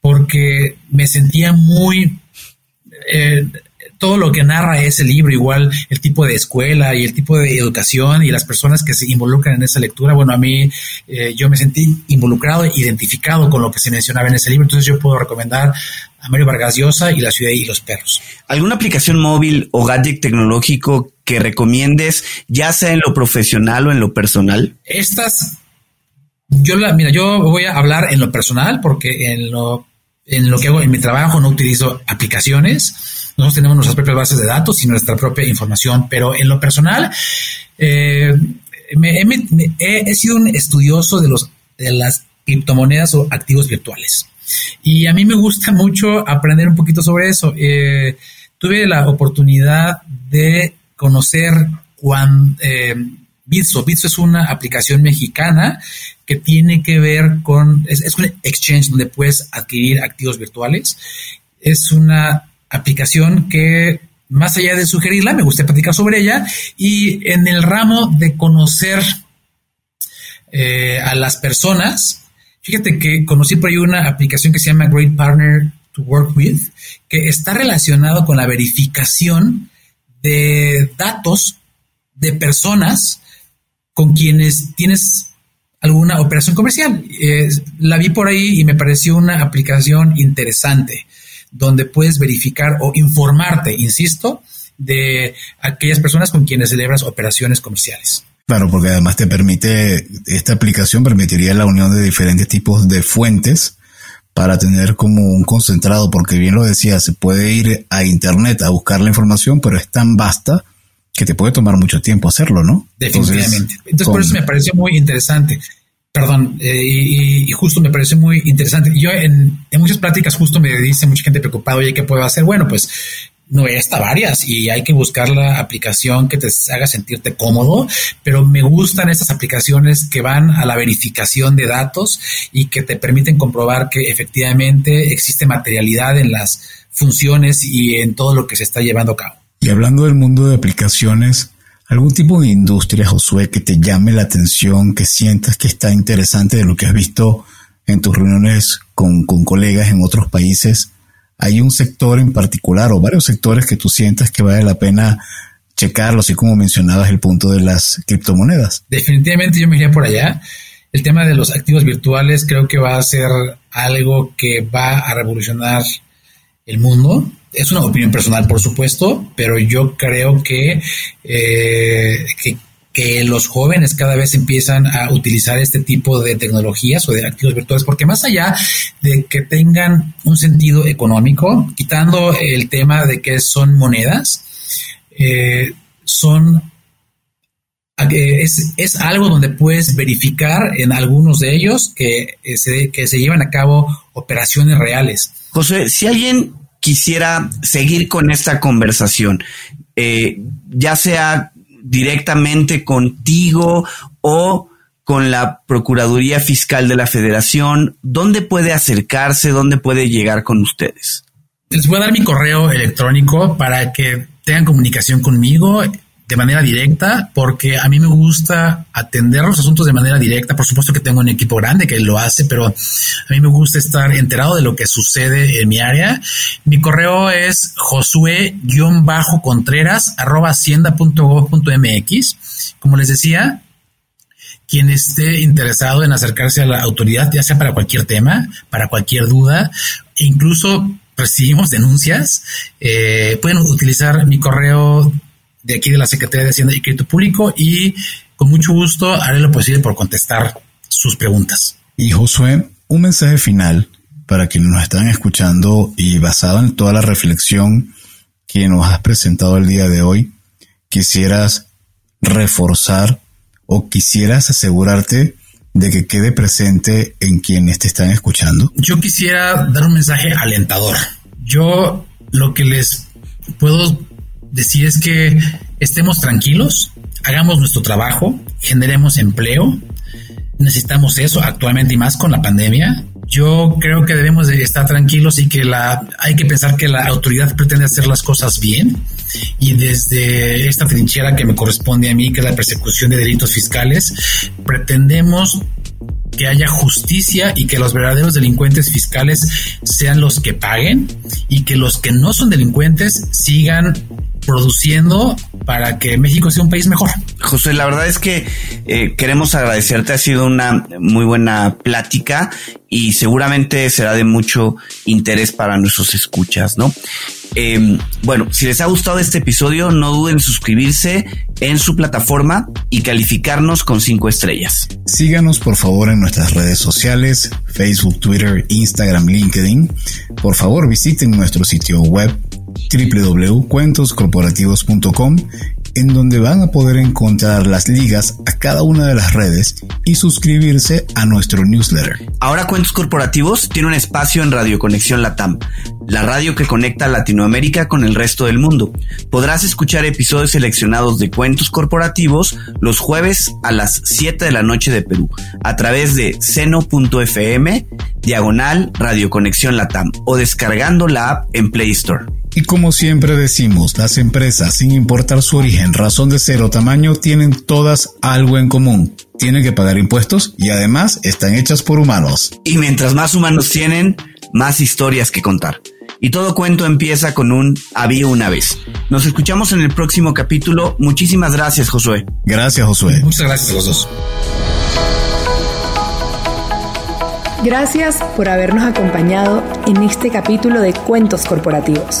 porque me sentía muy... Eh, todo lo que narra ese libro, igual el tipo de escuela y el tipo de educación y las personas que se involucran en esa lectura, bueno, a mí eh, yo me sentí involucrado, identificado con lo que se mencionaba en ese libro, entonces yo puedo recomendar a Mario Vargas Llosa y La ciudad y los perros. ¿Alguna aplicación móvil o gadget tecnológico que recomiendes, ya sea en lo profesional o en lo personal? Estas yo la, mira, yo voy a hablar en lo personal porque en lo, en lo que hago en mi trabajo no utilizo aplicaciones. Nosotros tenemos nuestras propias bases de datos y nuestra propia información, pero en lo personal eh, he sido un estudioso de los de las criptomonedas o activos virtuales. Y a mí me gusta mucho aprender un poquito sobre eso. Eh, tuve la oportunidad de conocer cuando, eh, Bitso. Bitso es una aplicación mexicana que tiene que ver con, es, un exchange donde puedes adquirir activos virtuales. Es una aplicación que, más allá de sugerirla, me gusta platicar sobre ella y en el ramo de conocer eh, a las personas, fíjate que conocí por ahí una aplicación que se llama Great Partner to Work With, que está relacionado con la verificación de datos de personas con quienes tienes alguna operación comercial. Eh, la vi por ahí y me pareció una aplicación interesante donde puedes verificar o informarte, insisto, de aquellas personas con quienes celebras operaciones comerciales. Claro, porque además te permite, esta aplicación permitiría la unión de diferentes tipos de fuentes para tener como un concentrado, porque bien lo decía, se puede ir a internet a buscar la información, pero es tan vasta que te puede tomar mucho tiempo hacerlo, ¿no? Definitivamente. Entonces, por eso me pareció muy interesante. Perdón, eh, y, justo me pareció muy interesante. Yo en, muchas pláticas justo me dice mucha gente preocupada, oye, ¿qué puedo hacer? Bueno, pues no está varias y hay que buscar la aplicación que te haga sentirte cómodo, pero me gustan estas aplicaciones que van a la verificación de datos y que te permiten comprobar que efectivamente existe materialidad en las funciones y en todo lo que se está llevando a cabo. Y hablando del mundo de aplicaciones, ¿algún tipo de industria, Josué, que te llame la atención, que sientas que está interesante de lo que has visto en tus reuniones con, colegas en otros países? ¿Hay un sector en particular o varios sectores que tú sientas que vale la pena checarlo, así como mencionabas el punto de las criptomonedas? Definitivamente yo me iría por allá. El tema de los activos virtuales creo que va a ser algo que va a revolucionar el mundo es una opinión personal, por supuesto, pero yo creo que, eh, que, los jóvenes cada vez empiezan a utilizar este tipo de tecnologías o de activos virtuales, porque más allá de que tengan un sentido económico, quitando el tema de que son monedas, eh, son es, es, algo donde puedes verificar en algunos de ellos que se, que se llevan a cabo operaciones reales. José, si alguien quisiera seguir con esta conversación, eh, ya sea directamente contigo o con la Procuraduría Fiscal de la Federación, ¿dónde puede acercarse? ¿Dónde puede llegar con ustedes? Les voy a dar mi correo electrónico para que tengan comunicación conmigo de manera directa, porque a mí me gusta atender los asuntos de manera directa. Por supuesto que tengo un equipo grande que lo hace, pero a mí me gusta estar enterado de lo que sucede en mi área. Mi correo es josue-contreras Como les decía, quien esté interesado en acercarse a la autoridad, ya sea para cualquier tema, para cualquier duda, incluso recibimos denuncias, eh, pueden utilizar mi correo de aquí de la Secretaría de Hacienda y Crédito Público y con mucho gusto haré lo posible por contestar sus preguntas. Y Josué, un mensaje final para quienes nos están escuchando y basado en toda la reflexión que nos has presentado el día de hoy, quisieras reforzar o quisieras asegurarte de que quede presente en quienes te están escuchando? Yo quisiera dar un mensaje alentador. Yo lo que les puedo decir es que estemos tranquilos, hagamos nuestro trabajo, generemos empleo. Necesitamos eso actualmente y más con la pandemia. Yo creo que debemos de estar tranquilos y que la hay que pensar que la autoridad pretende hacer las cosas bien y desde esta trinchera que me corresponde a mí, que es la persecución de delitos fiscales, pretendemos que haya justicia y que los verdaderos delincuentes fiscales sean los que paguen y que los que no son delincuentes sigan produciendo para que México sea un país mejor. José, la verdad es que eh, queremos agradecerte, ha sido una muy buena plática y seguramente será de mucho interés para nuestros escuchas, ¿no? Eh, bueno, si les ha gustado este episodio, no duden en suscribirse en su plataforma y calificarnos con cinco estrellas. Síganos por favor en nuestras redes sociales, Facebook, Twitter, Instagram, LinkedIn. Por favor visiten nuestro sitio web www.cuentoscorporativos.com en donde van a poder encontrar las ligas a cada una de las redes y suscribirse a nuestro newsletter. Ahora Cuentos Corporativos tiene un espacio en Radio Conexión Latam, la radio que conecta Latinoamérica con el resto del mundo. Podrás escuchar episodios seleccionados de Cuentos Corporativos los jueves a las 7 de la noche de Perú, a través de seno.fm, diagonal Radio Conexión Latam o descargando la app en Play Store. Y como siempre decimos, las empresas, sin importar su origen, razón de ser o tamaño, tienen todas algo en común. Tienen que pagar impuestos y además están hechas por humanos. Y mientras más humanos tienen, más historias que contar. Y todo cuento empieza con un había una vez. Nos escuchamos en el próximo capítulo. Muchísimas gracias, Josué. Gracias, Josué. Muchas gracias a los dos. Gracias por habernos acompañado en este capítulo de Cuentos Corporativos.